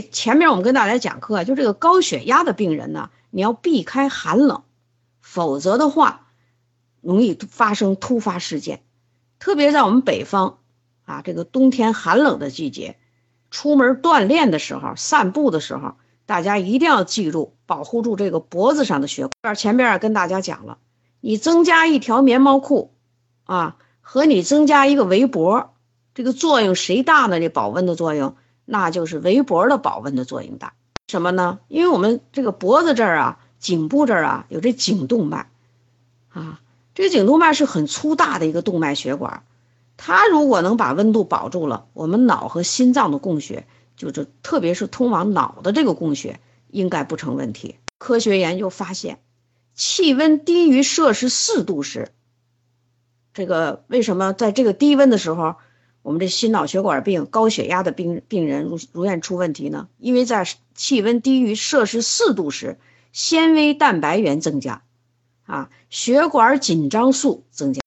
前面我们跟大家讲课，就这个高血压的病人呢，你要避开寒冷，否则的话，容易发生突发事件。特别在我们北方啊，这个冬天寒冷的季节，出门锻炼的时候、散步的时候，大家一定要记住保护住这个脖子上的血管。前面跟大家讲了，你增加一条棉毛裤啊，和你增加一个围脖。这个作用谁大呢？这保温的作用，那就是围脖的保温的作用大。什么呢？因为我们这个脖子这儿啊，颈部这儿啊，有这颈动脉，啊，这个颈动脉是很粗大的一个动脉血管，它如果能把温度保住了，我们脑和心脏的供血，就是特别是通往脑的这个供血，应该不成问题。科学研究发现，气温低于摄氏四度时，这个为什么在这个低温的时候？我们这心脑血管病、高血压的病病人如如愿出问题呢？因为在气温低于摄氏四度时，纤维蛋白原增加，啊，血管紧张素增加，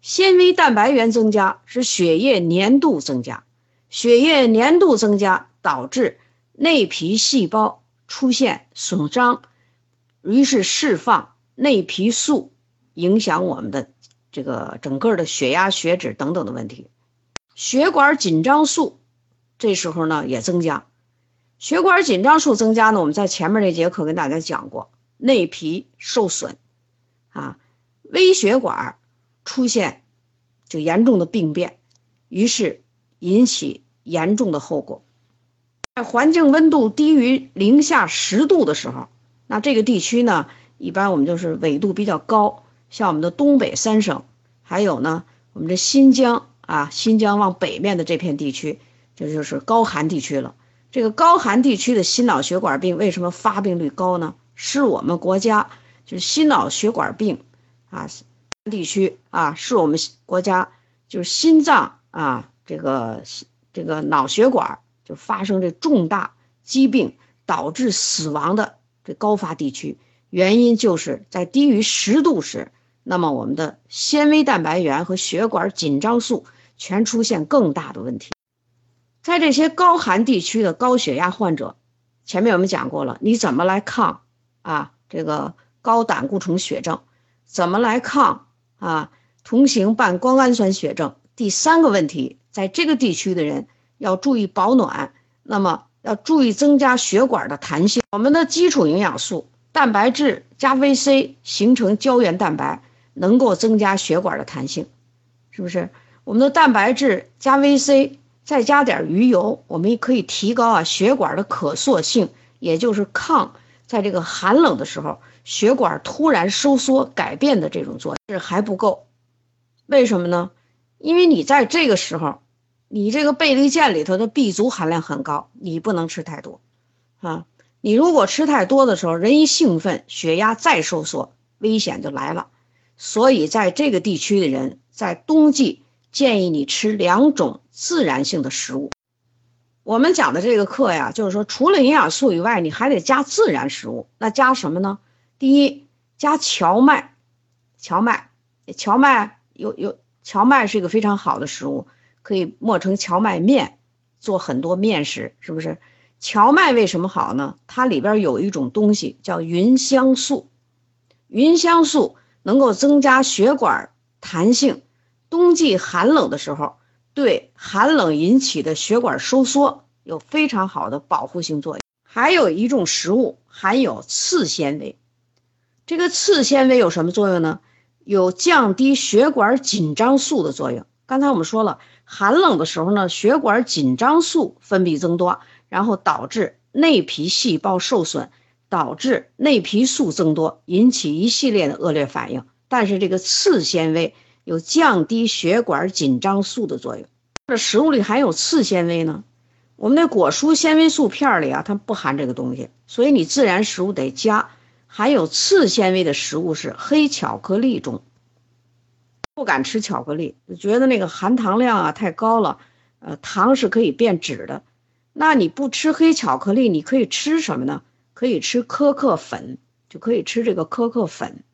纤维蛋白原增加使血液粘度增加，血液粘度增加导致内皮细胞出现损伤，于是释放内皮素，影响我们的这个整个的血压、血脂等等的问题。血管紧张素这时候呢也增加，血管紧张素增加呢，我们在前面那节课跟大家讲过，内皮受损，啊，微血管出现就严重的病变，于是引起严重的后果。在环境温度低于零下十度的时候，那这个地区呢，一般我们就是纬度比较高，像我们的东北三省，还有呢，我们这新疆。啊，新疆往北面的这片地区，这就是高寒地区了。这个高寒地区的心脑血管病为什么发病率高呢？是我们国家就是心脑血管病啊地区啊，是我们国家就是心脏啊这个这个脑血管就发生这重大疾病导致死亡的这高发地区。原因就是在低于十度时，那么我们的纤维蛋白原和血管紧张素。全出现更大的问题，在这些高寒地区的高血压患者，前面我们讲过了，你怎么来抗啊？这个高胆固醇血症，怎么来抗啊？同型半胱氨酸血症。第三个问题，在这个地区的人要注意保暖，那么要注意增加血管的弹性。我们的基础营养素蛋白质加 VC 形成胶原蛋白，能够增加血管的弹性，是不是？我们的蛋白质加 VC，再加点鱼油，我们也可以提高啊血管的可塑性，也就是抗在这个寒冷的时候血管突然收缩改变的这种作用。这还不够，为什么呢？因为你在这个时候，你这个倍立健里头的 B 族含量很高，你不能吃太多啊。你如果吃太多的时候，人一兴奋，血压再收缩，危险就来了。所以在这个地区的人，在冬季。建议你吃两种自然性的食物。我们讲的这个课呀，就是说除了营养素以外，你还得加自然食物。那加什么呢？第一，加荞麦。荞麦，荞麦有有荞麦是一个非常好的食物，可以磨成荞麦面，做很多面食，是不是？荞麦为什么好呢？它里边有一种东西叫芸香素，芸香素能够增加血管弹性。冬季寒冷的时候，对寒冷引起的血管收缩有非常好的保护性作用。还有一种食物含有次纤维，这个次纤维有什么作用呢？有降低血管紧张素的作用。刚才我们说了，寒冷的时候呢，血管紧张素分泌增多，然后导致内皮细胞受损，导致内皮素增多，引起一系列的恶劣反应。但是这个次纤维。有降低血管紧张素的作用。这食物里含有次纤维呢？我们的果蔬纤维素片里啊，它不含这个东西，所以你自然食物得加。含有次纤维的食物是黑巧克力中。不敢吃巧克力，觉得那个含糖量啊太高了，呃，糖是可以变质的。那你不吃黑巧克力，你可以吃什么呢？可以吃可可粉，就可以吃这个可可粉，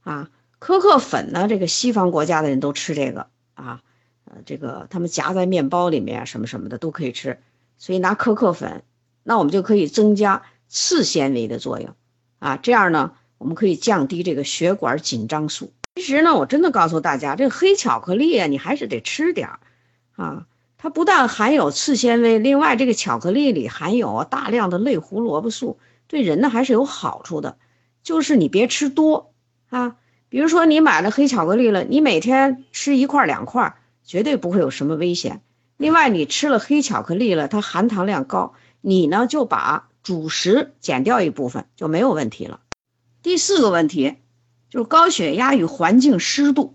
啊。可可粉呢？这个西方国家的人都吃这个啊，呃，这个他们夹在面包里面什么什么的都可以吃。所以拿可可粉那我们就可以增加次纤维的作用啊，这样呢，我们可以降低这个血管紧张素。其实呢，我真的告诉大家，这个黑巧克力啊，你还是得吃点儿啊。它不但含有次纤维，另外这个巧克力里含有大量的类胡萝卜素，对人呢还是有好处的。就是你别吃多啊，比如说你买了黑巧克力了，你每天吃一块两块，绝对不会有什么危险。另外，你吃了黑巧克力了，它含糖量高，你呢就把主食减掉一部分就没有问题了。第四个问题就是高血压与环境湿度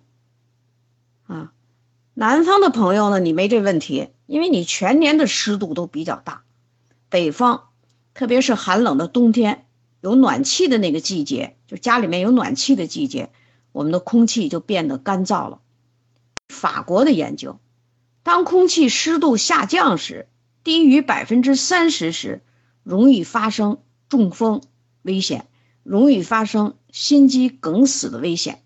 啊，南方的朋友呢，你没这问题，因为你全年的湿度都比较大。北方，特别是寒冷的冬天，有暖气的那个季节，就家里面有暖气的季节，我们的空气就变得干燥了。法国的研究。当空气湿度下降时，低于百分之三十时，容易发生中风危险，容易发生心肌梗死的危险，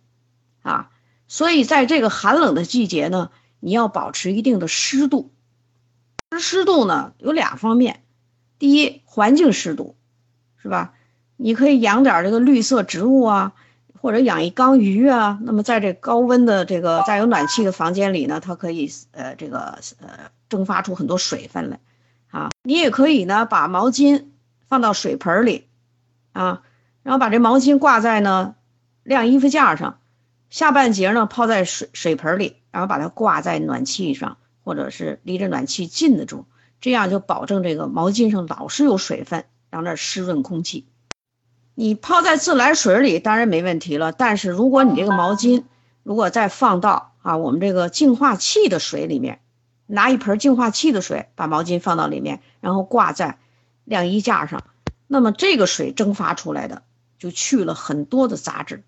啊，所以在这个寒冷的季节呢，你要保持一定的湿度。湿度呢有俩方面，第一，环境湿度，是吧？你可以养点这个绿色植物啊。或者养一缸鱼啊，那么在这高温的这个带有暖气的房间里呢，它可以呃这个呃蒸发出很多水分来，啊，你也可以呢把毛巾放到水盆里，啊，然后把这毛巾挂在呢晾衣服架上，下半截呢泡在水水盆里，然后把它挂在暖气上，或者是离着暖气近的处，这样就保证这个毛巾上老是有水分，让那湿润空气。你泡在自来水里当然没问题了，但是如果你这个毛巾如果再放到啊我们这个净化器的水里面，拿一盆净化器的水把毛巾放到里面，然后挂在晾衣架上，那么这个水蒸发出来的就去了很多的杂质。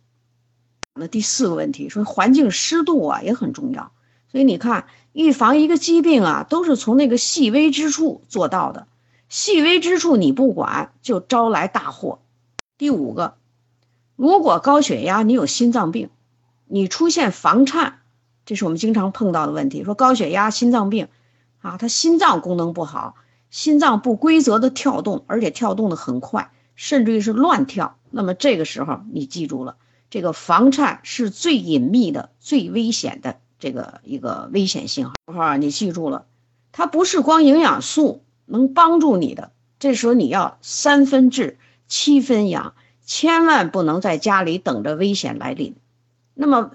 那第四个问题说环境湿度啊也很重要，所以你看预防一个疾病啊都是从那个细微之处做到的，细微之处你不管就招来大祸。第五个，如果高血压，你有心脏病，你出现房颤，这是我们经常碰到的问题。说高血压、心脏病，啊，他心脏功能不好，心脏不规则的跳动，而且跳动的很快，甚至于是乱跳。那么这个时候，你记住了，这个房颤是最隐秘的、最危险的这个一个危险信号。你记住了，它不是光营养素能帮助你的。这时候你要三分治。七分养，千万不能在家里等着危险来临。那么，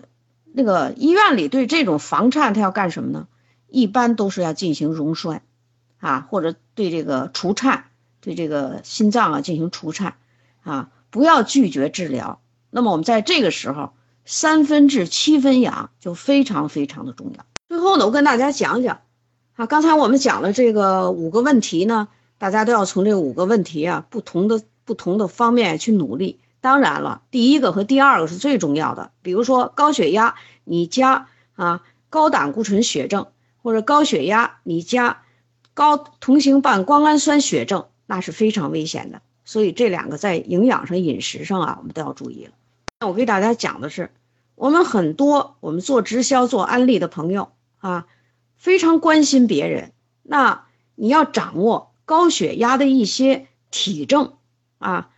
那个医院里对这种房颤，他要干什么呢？一般都是要进行溶栓，啊，或者对这个除颤，对这个心脏啊进行除颤，啊，不要拒绝治疗。那么我们在这个时候，三分治七分养就非常非常的重要。最后呢，我跟大家讲讲，啊，刚才我们讲了这个五个问题呢，大家都要从这五个问题啊不同的。不同的方面去努力，当然了，第一个和第二个是最重要的。比如说高血压，你加啊高胆固醇血症，或者高血压你加高同型半胱氨酸血症，那是非常危险的。所以这两个在营养上、饮食上啊，我们都要注意了。那我给大家讲的是，我们很多我们做直销、做安利的朋友啊，非常关心别人。那你要掌握高血压的一些体征。啊，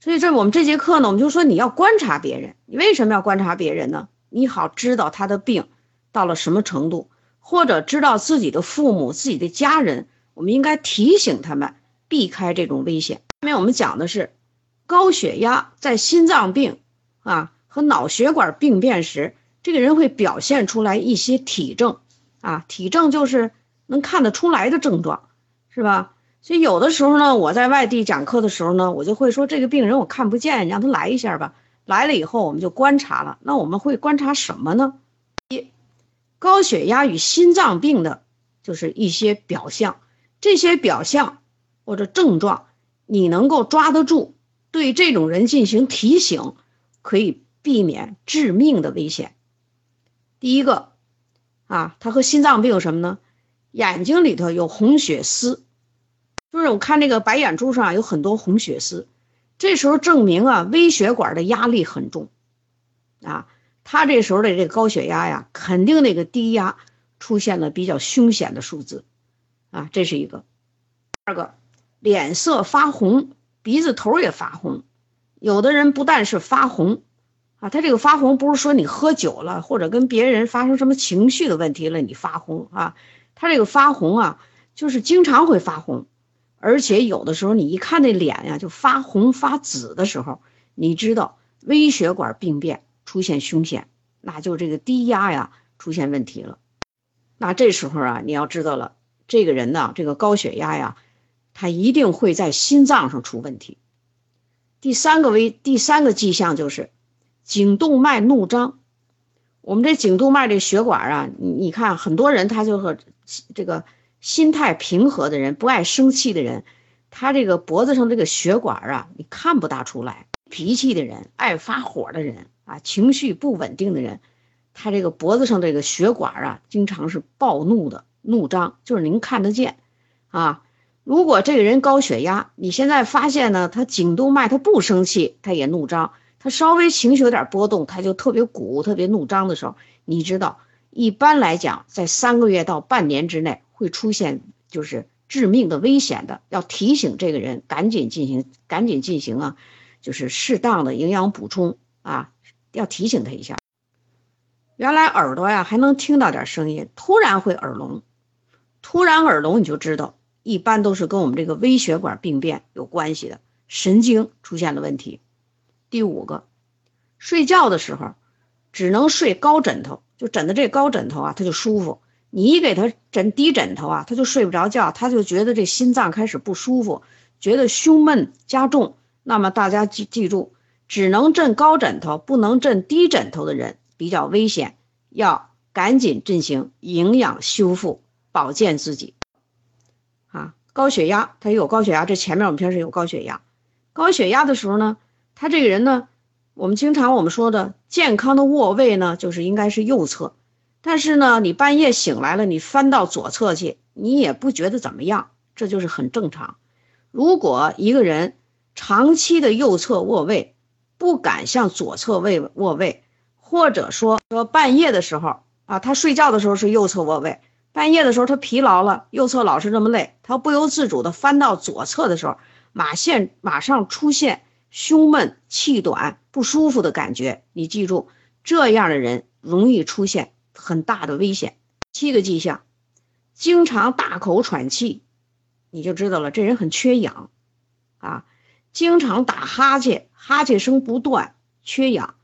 所以这我们这节课呢，我们就说你要观察别人。你为什么要观察别人呢？你好知道他的病到了什么程度，或者知道自己的父母、自己的家人，我们应该提醒他们避开这种危险。下面我们讲的是高血压在心脏病啊和脑血管病变时，这个人会表现出来一些体征啊，体征就是能看得出来的症状，是吧？所以有的时候呢，我在外地讲课的时候呢，我就会说这个病人我看不见，你让他来一下吧。来了以后，我们就观察了。那我们会观察什么呢？一，高血压与心脏病的，就是一些表象。这些表象或者症状，你能够抓得住，对这种人进行提醒，可以避免致命的危险。第一个，啊，他和心脏病有什么呢？眼睛里头有红血丝。就是我看这个白眼珠上有很多红血丝，这时候证明啊微血管的压力很重，啊，他这时候的这个高血压呀，肯定那个低压出现了比较凶险的数字，啊，这是一个。二个，脸色发红，鼻子头也发红。有的人不但是发红，啊，他这个发红不是说你喝酒了或者跟别人发生什么情绪的问题了你发红啊，他这个发红啊，就是经常会发红，而且有的时候你一看那脸呀就发红发紫的时候，你知道微血管病变出现凶险，那就这个低压呀出现问题了。那这时候啊，你要知道了，这个人呢，这个高血压呀，他一定会在心脏上出问题。第三个危第三个迹象就是颈动脉怒张。我们这颈动脉这血管啊，你你看很多人他就和这个心态平和的人，不爱生气的人，他这个脖子上这个血管啊，你看不大出来。脾气的人，爱发火的人啊，情绪不稳定的人，他这个脖子上这个血管啊，经常是暴怒的怒张，就是您看得见啊。如果这个人高血压，你现在发现呢，他颈动脉他不生气，他也怒张，他稍微情绪有点波动，他就特别鼓，特别怒张的时候，你知道，一般来讲，在三个月到半年之内会出现就是致命的危险的，要提醒这个人赶紧进行，赶紧进行啊，就是适当的营养补充啊，要提醒他一下。原来耳朵呀还能听到点声音，突然会耳聋，突然耳聋你就知道。一般都是跟我们这个微血管病变有关系的，神经出现了问题。第五个，睡觉的时候只能睡高枕头，就枕的这高枕头啊，他就舒服。你一给他枕低枕头啊，他就睡不着觉，他就觉得这心脏开始不舒服，觉得胸闷加重。那么大家记记住，只能枕高枕头，不能枕低枕头的人比较危险，要赶紧进行营养修复，保健自己。啊，高血压，他有高血压。这前面我们平时有高血压，高血压的时候呢，他这个人呢，我们经常我们说的健康的卧位呢，就是应该是右侧。但是呢，你半夜醒来了，你翻到左侧去，你也不觉得怎么样，这就是很正常。如果一个人长期的右侧卧位，不敢向左侧位卧位，或者说说半夜的时候啊，他睡觉的时候是右侧卧位。半夜的时候，他疲劳了，右侧老是这么累，他不由自主的翻到左侧的时候，马现马上出现胸闷、气短、不舒服的感觉。你记住，这样的人容易出现很大的危险。七个迹象，经常大口喘气，你就知道了，这人很缺氧啊。经常打哈欠，哈欠声不断，缺氧。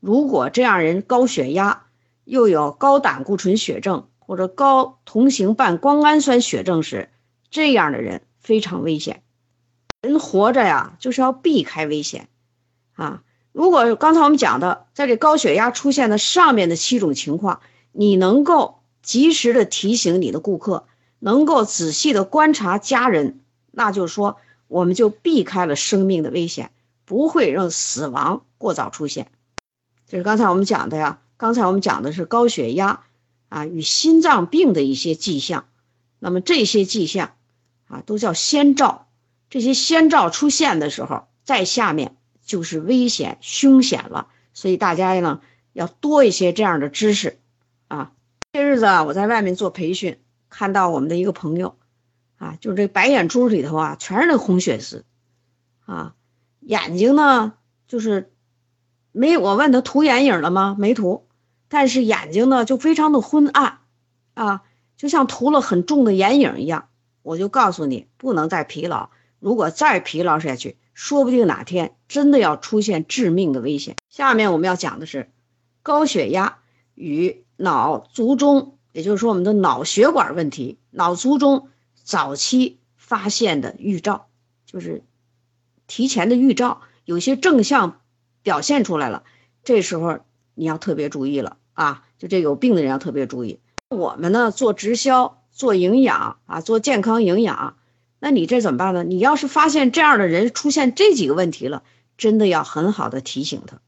如果这样人高血压，又有高胆固醇血症。或者高同型半胱氨酸血症时，这样的人非常危险。人活着呀，就是要避开危险啊。如果刚才我们讲的，在这高血压出现的上面的七种情况，你能够及时的提醒你的顾客，能够仔细的观察家人，那就是说，我们就避开了生命的危险，不会让死亡过早出现。这是刚才我们讲的呀。刚才我们讲的是高血压。啊，与心脏病的一些迹象，那么这些迹象啊，都叫先兆。这些先兆出现的时候，在下面就是危险凶险了。所以大家呢，要多一些这样的知识啊。这日子啊，我在外面做培训，看到我们的一个朋友啊，就是这白眼珠里头啊，全是那红血丝啊，眼睛呢，就是没我问他涂眼影了吗？没涂。但是眼睛呢就非常的昏暗，啊，就像涂了很重的眼影一样。我就告诉你，不能再疲劳。如果再疲劳下去，说不定哪天真的要出现致命的危险。下面我们要讲的是高血压与脑卒中，也就是说我们的脑血管问题、脑卒中早期发现的预兆，就是提前的预兆，有些正向表现出来了，这时候你要特别注意了。啊，就这有病的人要特别注意。我们呢做直销、做营养啊、做健康营养，那你这怎么办呢？你要是发现这样的人出现这几个问题了，真的要很好的提醒他。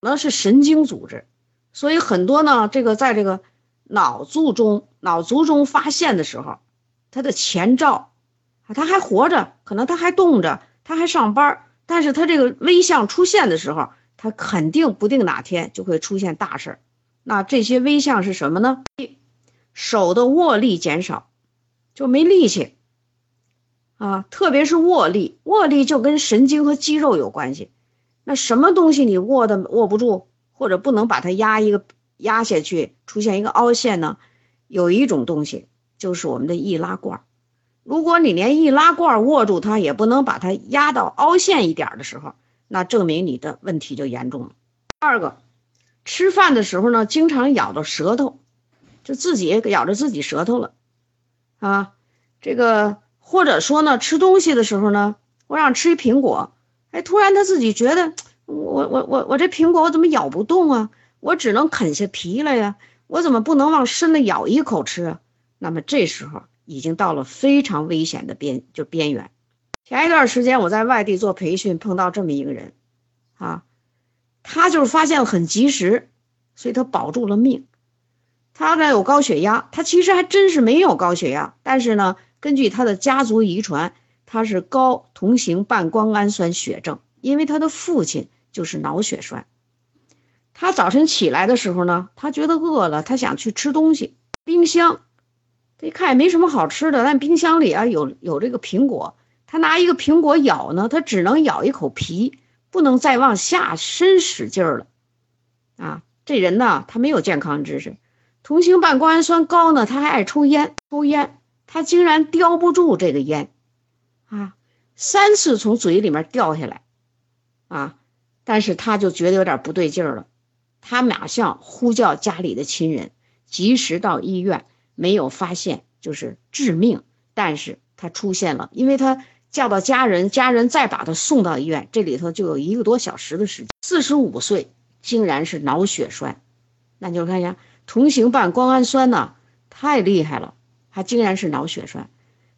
那是神经组织，所以很多呢，这个在这个脑卒中、脑卒中发现的时候，他的前兆，他还活着，可能他还动着，他还上班，但是他这个危象出现的时候，他肯定不定哪天就会出现大事儿。那这些危象是什么呢？一手的握力减少，就没力气啊，特别是握力，握力就跟神经和肌肉有关系。那什么东西你握的握不住，或者不能把它压一个压下去，出现一个凹陷呢？有一种东西就是我们的易拉罐。如果你连易拉罐握住它也不能把它压到凹陷一点的时候，那证明你的问题就严重了。二个，吃饭的时候呢，经常咬到舌头，就自己咬着自己舌头了，啊，这个或者说呢，吃东西的时候呢，我想吃一苹果，哎，突然他自己觉得我我我我这苹果我怎么咬不动啊？我只能啃下皮了呀，我怎么不能往深了咬一口吃啊？那么这时候。已经到了非常危险的边，就边缘。前一段时间我在外地做培训，碰到这么一个人，啊，他就是发现很及时，所以他保住了命。他呢有高血压，他其实还真是没有高血压，但是呢，根据他的家族遗传，他是高同型半胱氨酸血症，因为他的父亲就是脑血栓。他早晨起来的时候呢，他觉得饿了，他想去吃东西，冰箱。一看也没什么好吃的，但冰箱里啊有有这个苹果，他拿一个苹果咬呢，他只能咬一口皮，不能再往下深使劲儿了。啊，这人呢，他没有健康知识，同型半胱氨酸高呢，他还爱抽烟，抽烟，他竟然叼不住这个烟，啊，三次从嘴里面掉下来，啊，但是他就觉得有点不对劲儿了，他马上呼叫家里的亲人，及时到医院。没有发现就是致命，但是他出现了，因为他叫到家人，家人再把他送到医院，这里头就有一个多小时的时间。四十五岁竟然是脑血栓，那你就看一下同型半胱氨酸呢，太厉害了，他竟然是脑血栓。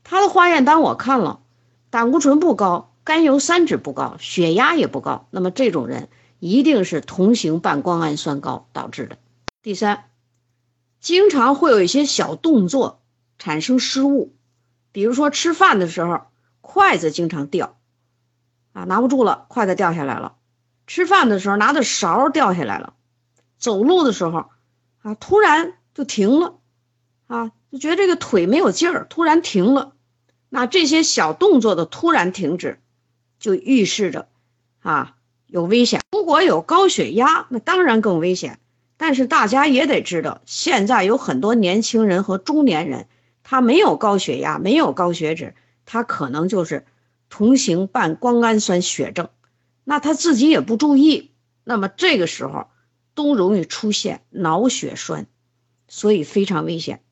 他的化验单我看了，胆固醇不高，甘油三酯不高，血压也不高，那么这种人一定是同型半胱氨酸高导致的。第三。经常会有一些小动作产生失误，比如说吃饭的时候筷子经常掉，啊拿不住了，筷子掉下来了；吃饭的时候拿的勺掉下来了；走路的时候啊突然就停了，啊就觉得这个腿没有劲儿，突然停了。那这些小动作的突然停止，就预示着啊有危险。如果有高血压，那当然更危险。但是大家也得知道，现在有很多年轻人和中年人，他没有高血压，没有高血脂，他可能就是同型半胱氨酸血症，那他自己也不注意，那么这个时候都容易出现脑血栓，所以非常危险。